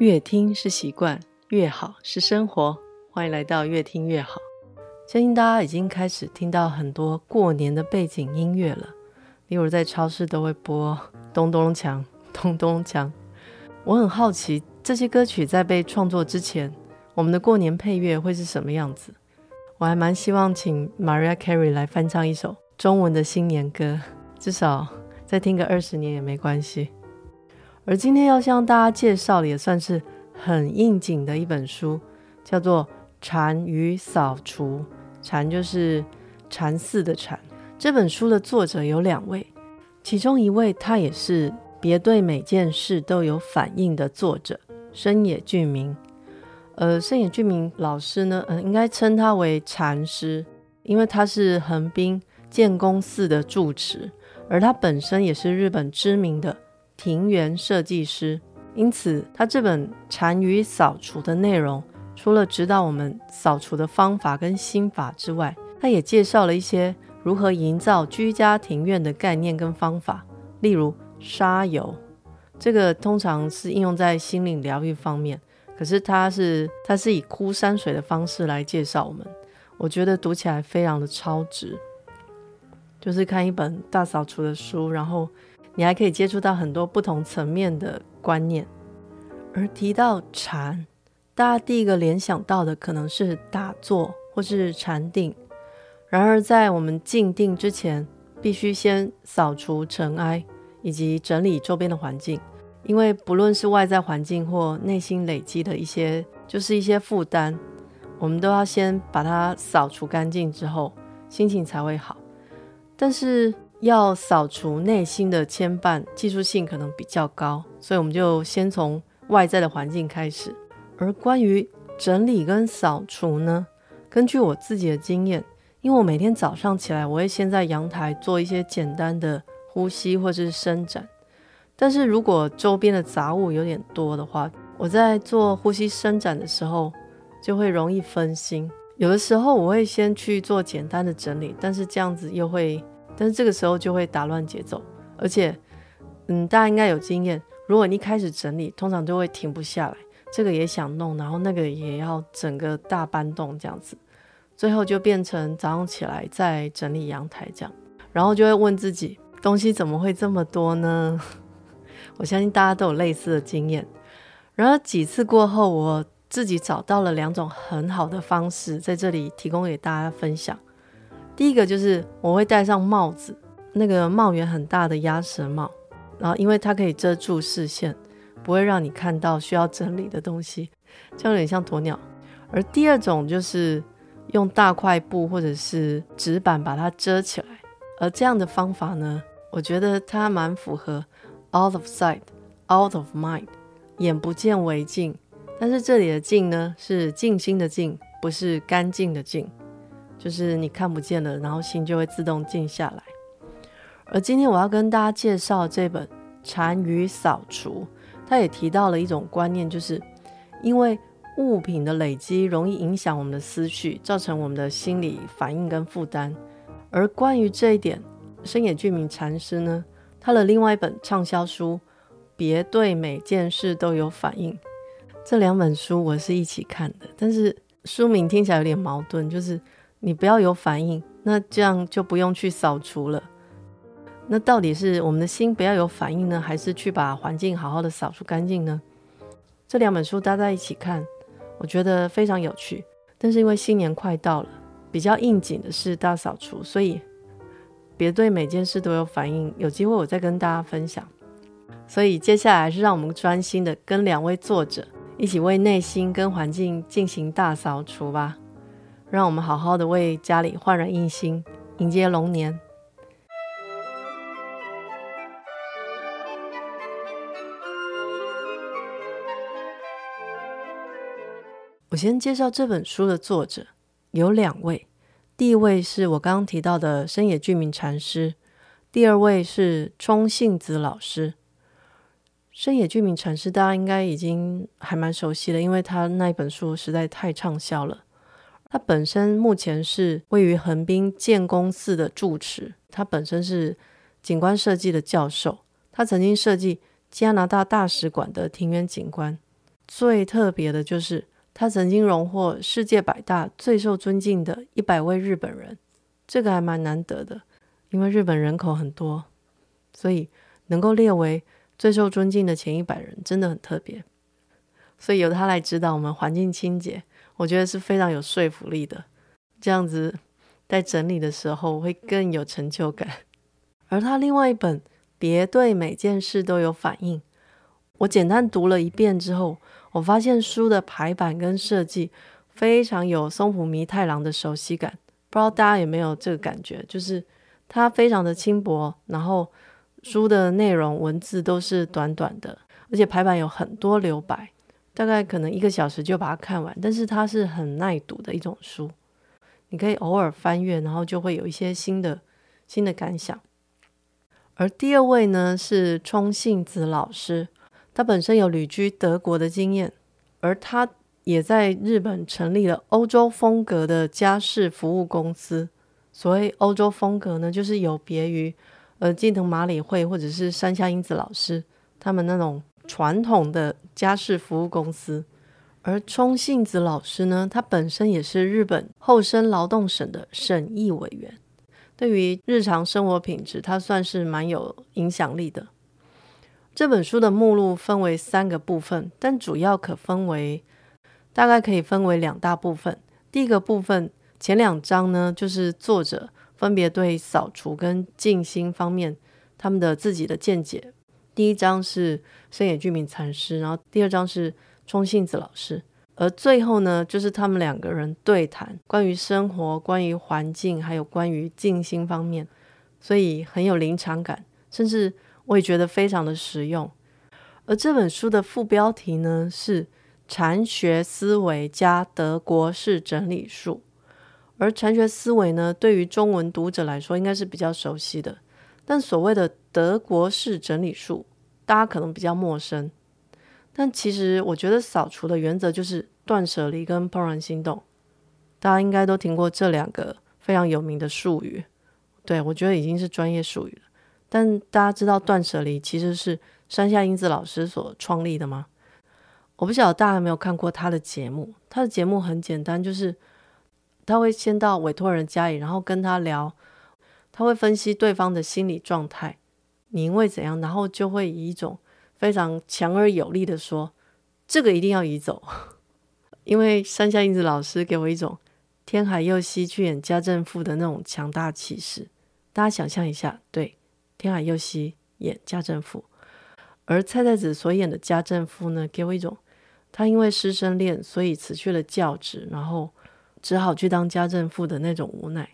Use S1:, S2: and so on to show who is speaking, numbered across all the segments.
S1: 越听是习惯，越好是生活。欢迎来到越听越好。相信大家已经开始听到很多过年的背景音乐了，例如在超市都会播咚咚锵、咚咚锵。我很好奇，这些歌曲在被创作之前，我们的过年配乐会是什么样子？我还蛮希望请 Maria Carey 来翻唱一首中文的新年歌，至少再听个二十年也没关系。而今天要向大家介绍的也算是很应景的一本书，叫做《禅与扫除》。禅就是禅寺的禅。这本书的作者有两位，其中一位他也是《别对每件事都有反应》的作者深野俊明。呃，深野俊明老师呢，嗯、呃，应该称他为禅师，因为他是横滨建功寺的住持，而他本身也是日本知名的。庭园设计师，因此他这本《禅与扫除》的内容，除了指导我们扫除的方法跟心法之外，他也介绍了一些如何营造居家庭院的概念跟方法。例如沙游，这个通常是应用在心灵疗愈方面，可是他是他是以枯山水的方式来介绍我们，我觉得读起来非常的超值，就是看一本大扫除的书，然后。你还可以接触到很多不同层面的观念，而提到禅，大家第一个联想到的可能是打坐或是禅定。然而，在我们静定之前，必须先扫除尘埃以及整理周边的环境，因为不论是外在环境或内心累积的一些，就是一些负担，我们都要先把它扫除干净之后，心情才会好。但是，要扫除内心的牵绊，技术性可能比较高，所以我们就先从外在的环境开始。而关于整理跟扫除呢，根据我自己的经验，因为我每天早上起来，我会先在阳台做一些简单的呼吸或者是伸展。但是如果周边的杂物有点多的话，我在做呼吸伸展的时候就会容易分心。有的时候我会先去做简单的整理，但是这样子又会。但是这个时候就会打乱节奏，而且，嗯，大家应该有经验，如果你一开始整理，通常就会停不下来，这个也想弄，然后那个也要整个大搬动这样子，最后就变成早上起来再整理阳台这样，然后就会问自己，东西怎么会这么多呢？我相信大家都有类似的经验。然而几次过后，我自己找到了两种很好的方式，在这里提供给大家分享。第一个就是我会戴上帽子，那个帽檐很大的鸭舌帽，然后因为它可以遮住视线，不会让你看到需要整理的东西，这样有点像鸵鸟。而第二种就是用大块布或者是纸板把它遮起来，而这样的方法呢，我觉得它蛮符合 out of sight, out of mind，眼不见为净。但是这里的净呢，是静心的静，不是干净的净。就是你看不见了，然后心就会自动静下来。而今天我要跟大家介绍这本《禅与扫除》，它也提到了一种观念，就是因为物品的累积容易影响我们的思绪，造成我们的心理反应跟负担。而关于这一点，深野俊明禅师呢，他的另外一本畅销书《别对每件事都有反应》，这两本书我是一起看的，但是书名听起来有点矛盾，就是。你不要有反应，那这样就不用去扫除了。那到底是我们的心不要有反应呢，还是去把环境好好的扫除干净呢？这两本书搭在一起看，我觉得非常有趣。但是因为新年快到了，比较应景的是大扫除，所以别对每件事都有反应。有机会我再跟大家分享。所以接下来是让我们专心的跟两位作者一起为内心跟环境进行大扫除吧。让我们好好的为家里焕然一新，迎接龙年。我先介绍这本书的作者有两位，第一位是我刚刚提到的深野俊明禅师，第二位是冲信子老师。深野俊明禅师大家应该已经还蛮熟悉了，因为他那一本书实在太畅销了。他本身目前是位于横滨建功寺的住持，他本身是景观设计的教授，他曾经设计加拿大大使馆的庭园景观，最特别的就是他曾经荣获世界百大最受尊敬的一百位日本人，这个还蛮难得的，因为日本人口很多，所以能够列为最受尊敬的前一百人真的很特别。所以由他来指导我们环境清洁，我觉得是非常有说服力的。这样子在整理的时候会更有成就感。而他另外一本《别对每件事都有反应》，我简单读了一遍之后，我发现书的排版跟设计非常有松浦弥太郎的熟悉感。不知道大家有没有这个感觉？就是它非常的轻薄，然后书的内容文字都是短短的，而且排版有很多留白，大概可能一个小时就把它看完。但是它是很耐读的一种书，你可以偶尔翻阅，然后就会有一些新的新的感想。而第二位呢是冲幸子老师，他本身有旅居德国的经验，而他也在日本成立了欧洲风格的家事服务公司。所谓欧洲风格呢，就是有别于呃近藤麻里惠或者是山下英子老师他们那种传统的家事服务公司。而冲幸子老师呢，他本身也是日本厚生劳动省的审议委员。对于日常生活品质，他算是蛮有影响力的。这本书的目录分为三个部分，但主要可分为大概可以分为两大部分。第一个部分前两章呢，就是作者分别对扫除跟静心方面他们的自己的见解。第一章是深野居民禅师，然后第二章是冲信子老师。而最后呢，就是他们两个人对谈关于生活、关于环境，还有关于静心方面，所以很有临场感，甚至我也觉得非常的实用。而这本书的副标题呢是“禅学思维加德国式整理术”，而禅学思维呢，对于中文读者来说应该是比较熟悉的，但所谓的德国式整理术，大家可能比较陌生。但其实我觉得扫除的原则就是断舍离跟怦然心动，大家应该都听过这两个非常有名的术语。对，我觉得已经是专业术语了。但大家知道断舍离其实是山下英子老师所创立的吗？我不晓得大家有没有看过他的节目。他的节目很简单，就是他会先到委托人家里，然后跟他聊，他会分析对方的心理状态，你因为怎样，然后就会以一种。非常强而有力的说，这个一定要移走，因为山下英子老师给我一种天海佑希去演家政妇的那种强大气势。大家想象一下，对，天海佑希演家政妇，而菜菜子所演的家政妇呢，给我一种她因为师生恋，所以辞去了教职，然后只好去当家政妇的那种无奈。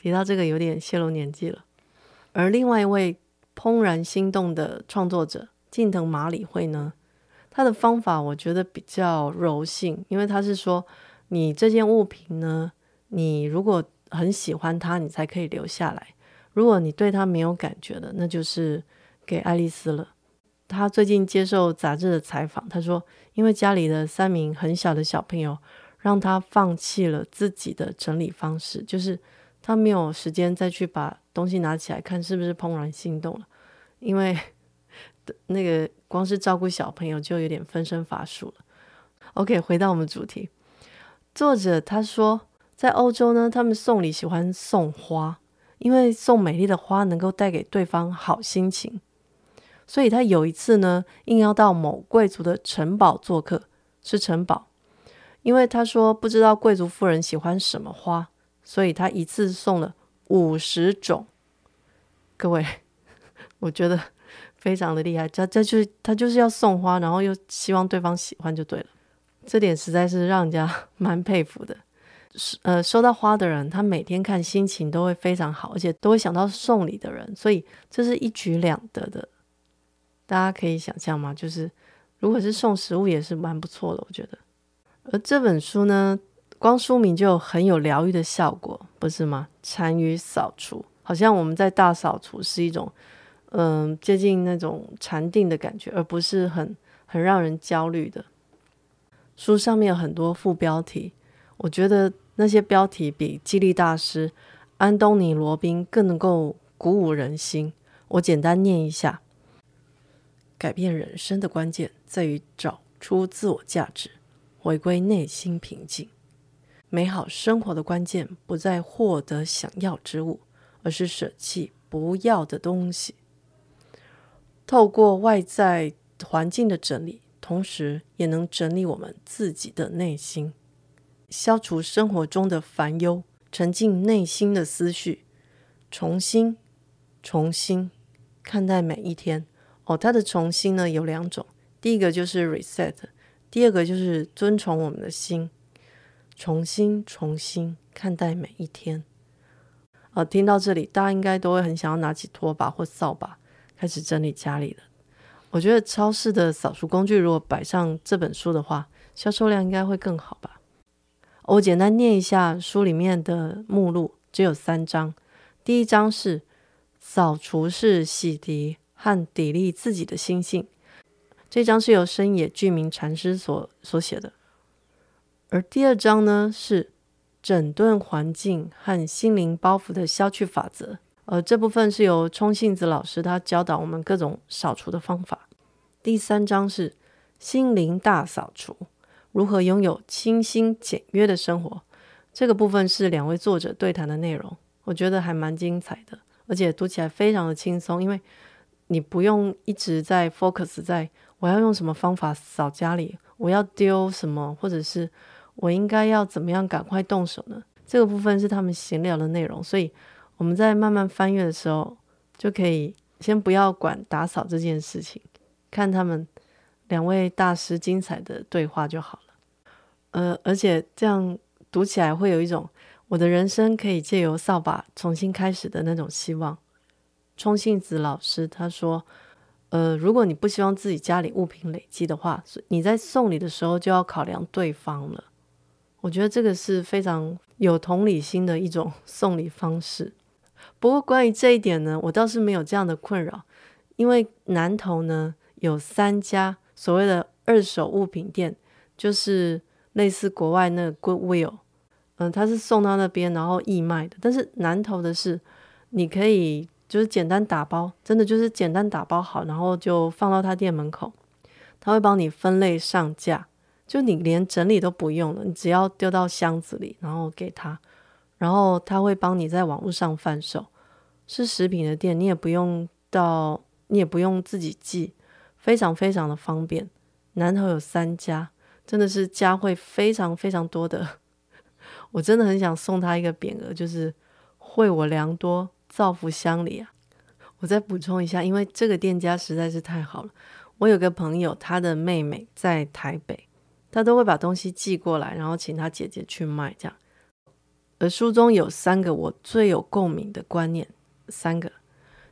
S1: 提到这个有点泄露年纪了，而另外一位。怦然心动的创作者近藤麻里惠呢，他的方法我觉得比较柔性，因为他是说，你这件物品呢，你如果很喜欢它，你才可以留下来；如果你对它没有感觉的，那就是给爱丽丝了。他最近接受杂志的采访，他说，因为家里的三名很小的小朋友，让他放弃了自己的整理方式，就是他没有时间再去把东西拿起来看是不是怦然心动了。因为 那个光是照顾小朋友就有点分身乏术了。OK，回到我们主题，作者他说，在欧洲呢，他们送礼喜欢送花，因为送美丽的花能够带给对方好心情。所以他有一次呢，应邀到某贵族的城堡做客，是城堡，因为他说不知道贵族夫人喜欢什么花，所以他一次送了五十种。各位。我觉得非常的厉害，他这就是他就是要送花，然后又希望对方喜欢就对了，这点实在是让人家蛮佩服的。呃，收到花的人，他每天看心情都会非常好，而且都会想到送礼的人，所以这是一举两得的。大家可以想象吗？就是如果是送食物也是蛮不错的，我觉得。而这本书呢，光书名就很有疗愈的效果，不是吗？禅与扫除，好像我们在大扫除是一种。嗯，接近那种禅定的感觉，而不是很很让人焦虑的。书上面很多副标题，我觉得那些标题比激励大师安东尼·罗宾更能够鼓舞人心。我简单念一下：改变人生的关键在于找出自我价值，回归内心平静。美好生活的关键不在获得想要之物，而是舍弃不要的东西。透过外在环境的整理，同时也能整理我们自己的内心，消除生活中的烦忧，沉浸内心的思绪，重新、重新看待每一天。哦，它的重新呢有两种，第一个就是 reset，第二个就是遵从我们的心。重新重新看待每一天。呃，听到这里，大家应该都会很想要拿起拖把或扫把，开始整理家里了。我觉得超市的扫除工具如果摆上这本书的话，销售量应该会更好吧。我简单念一下书里面的目录，只有三章。第一章是扫除是洗涤和砥砺自己的心性，这章是由深野具明禅师所所写的。而第二章呢，是整顿环境和心灵包袱的消去法则。而这部分是由冲幸子老师他教导我们各种扫除的方法。第三章是心灵大扫除，如何拥有清新简约的生活。这个部分是两位作者对谈的内容，我觉得还蛮精彩的，而且读起来非常的轻松，因为你不用一直在 focus 在我要用什么方法扫家里，我要丢什么，或者是。我应该要怎么样赶快动手呢？这个部分是他们闲聊的内容，所以我们在慢慢翻阅的时候，就可以先不要管打扫这件事情，看他们两位大师精彩的对话就好了。呃，而且这样读起来会有一种我的人生可以借由扫把重新开始的那种希望。冲信子老师他说，呃，如果你不希望自己家里物品累积的话，你在送礼的时候就要考量对方了。我觉得这个是非常有同理心的一种 送礼方式。不过关于这一点呢，我倒是没有这样的困扰，因为南投呢有三家所谓的二手物品店，就是类似国外那个 Goodwill，嗯，他是送到那边然后义卖的。但是南投的是，你可以就是简单打包，真的就是简单打包好，然后就放到他店门口，他会帮你分类上架。就你连整理都不用了，你只要丢到箱子里，然后给他，然后他会帮你在网络上贩售。是食品的店，你也不用到，你也不用自己寄，非常非常的方便。南投有三家，真的是家会非常非常多的，我真的很想送他一个匾额，就是惠我良多，造福乡里啊。我再补充一下，因为这个店家实在是太好了。我有个朋友，他的妹妹在台北。他都会把东西寄过来，然后请他姐姐去卖，这样。而书中有三个我最有共鸣的观念，三个。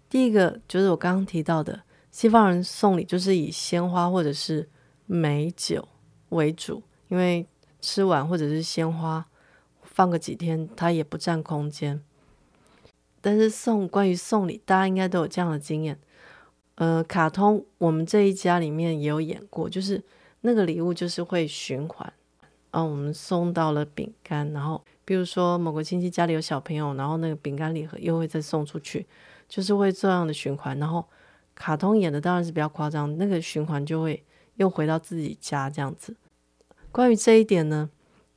S1: 第一个就是我刚刚提到的，西方人送礼就是以鲜花或者是美酒为主，因为吃完或者是鲜花放个几天，它也不占空间。但是送关于送礼，大家应该都有这样的经验。呃，卡通我们这一家里面也有演过，就是。那个礼物就是会循环，啊，我们送到了饼干，然后比如说某个亲戚家里有小朋友，然后那个饼干礼盒又会再送出去，就是会这样的循环。然后卡通演的当然是比较夸张，那个循环就会又回到自己家这样子。关于这一点呢，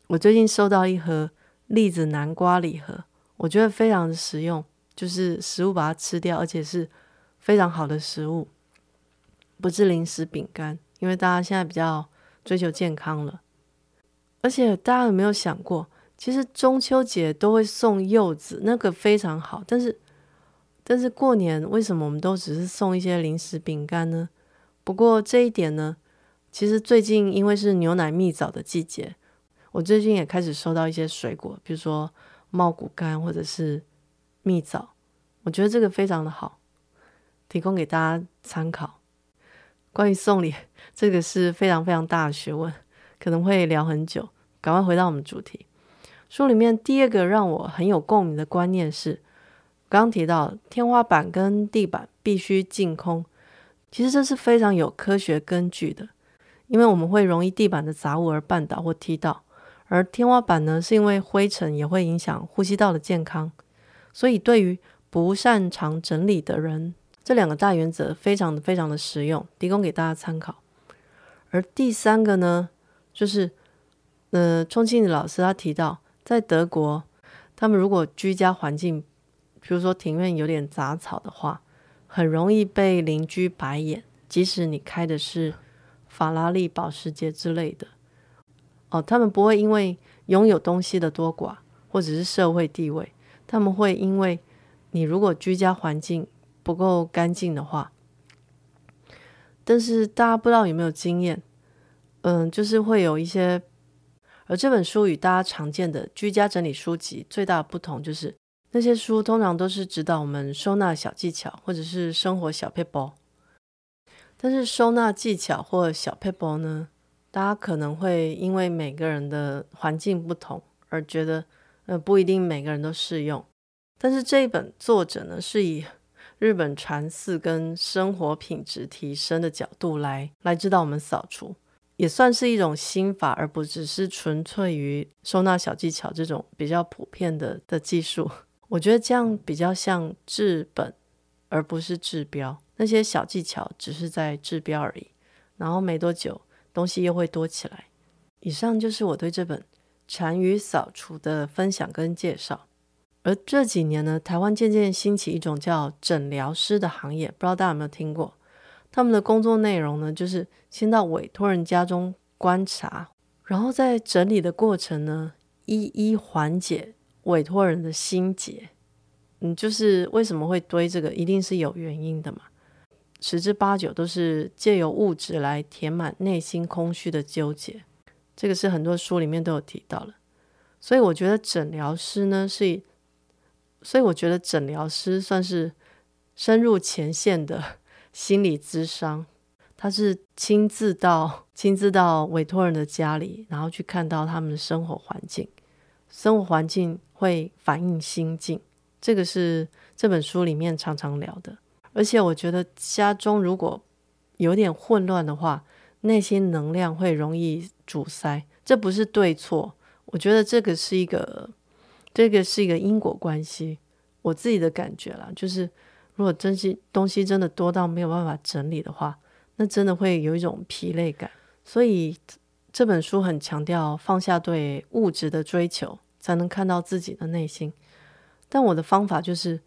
S1: 我最近收到一盒栗子南瓜礼盒，我觉得非常的实用，就是食物把它吃掉，而且是非常好的食物，不是零食饼干。因为大家现在比较追求健康了，而且大家有没有想过，其实中秋节都会送柚子，那个非常好。但是，但是过年为什么我们都只是送一些零食饼干呢？不过这一点呢，其实最近因为是牛奶蜜枣的季节，我最近也开始收到一些水果，比如说茂谷柑或者是蜜枣，我觉得这个非常的好，提供给大家参考。关于送礼，这个是非常非常大的学问，可能会聊很久。赶快回到我们主题。书里面第二个让我很有共鸣的观念是，刚刚提到天花板跟地板必须净空，其实这是非常有科学根据的，因为我们会容易地板的杂物而绊倒或踢到，而天花板呢，是因为灰尘也会影响呼吸道的健康，所以对于不擅长整理的人。这两个大原则非常非常的实用，提供给大家参考。而第三个呢，就是呃，充庆老师他提到，在德国，他们如果居家环境，比如说庭院有点杂草的话，很容易被邻居白眼，即使你开的是法拉利、保时捷之类的。哦，他们不会因为拥有东西的多寡，或者是社会地位，他们会因为你如果居家环境不够干净的话。但是大家不知道有没有经验，嗯，就是会有一些，而这本书与大家常见的居家整理书籍最大的不同就是，那些书通常都是指导我们收纳小技巧或者是生活小配包，但是收纳技巧或小配包呢，大家可能会因为每个人的环境不同而觉得，呃，不一定每个人都适用。但是这一本作者呢，是以日本禅寺跟生活品质提升的角度来来指导我们扫除，也算是一种心法，而不只是纯粹于收纳小技巧这种比较普遍的的技术。我觉得这样比较像治本，而不是治标。那些小技巧只是在治标而已，然后没多久东西又会多起来。以上就是我对这本《禅与扫除》的分享跟介绍。而这几年呢，台湾渐渐兴起一种叫诊疗师的行业，不知道大家有没有听过？他们的工作内容呢，就是先到委托人家中观察，然后在整理的过程呢，一一缓解委托人的心结。嗯，就是为什么会堆这个，一定是有原因的嘛。十之八九都是借由物质来填满内心空虚的纠结，这个是很多书里面都有提到了。所以我觉得诊疗师呢是。所以我觉得诊疗师算是深入前线的 心理咨商，他是亲自到亲自到委托人的家里，然后去看到他们的生活环境，生活环境会反映心境，这个是这本书里面常常聊的。而且我觉得家中如果有点混乱的话，内心能量会容易阻塞，这不是对错，我觉得这个是一个。这个是一个因果关系，我自己的感觉啦，就是如果真是东西真的多到没有办法整理的话，那真的会有一种疲累感。所以这本书很强调放下对物质的追求，才能看到自己的内心。但我的方法就是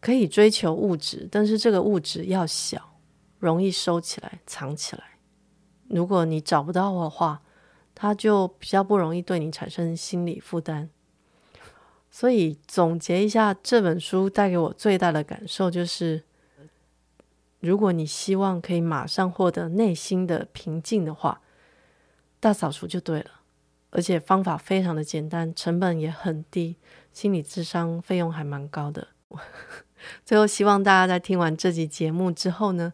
S1: 可以追求物质，但是这个物质要小，容易收起来、藏起来。如果你找不到的话，它就比较不容易对你产生心理负担。所以总结一下，这本书带给我最大的感受就是，如果你希望可以马上获得内心的平静的话，大扫除就对了。而且方法非常的简单，成本也很低，心理智商费用还蛮高的。最后，希望大家在听完这集节目之后呢，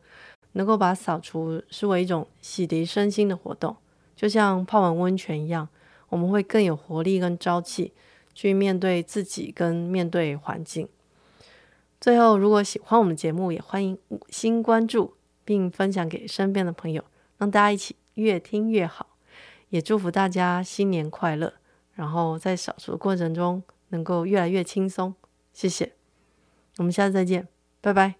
S1: 能够把扫除视为一种洗涤身心的活动，就像泡完温泉一样，我们会更有活力跟朝气。去面对自己跟面对环境。最后，如果喜欢我们节目，也欢迎五星关注，并分享给身边的朋友，让大家一起越听越好。也祝福大家新年快乐，然后在扫除的过程中能够越来越轻松。谢谢，我们下次再见，拜拜。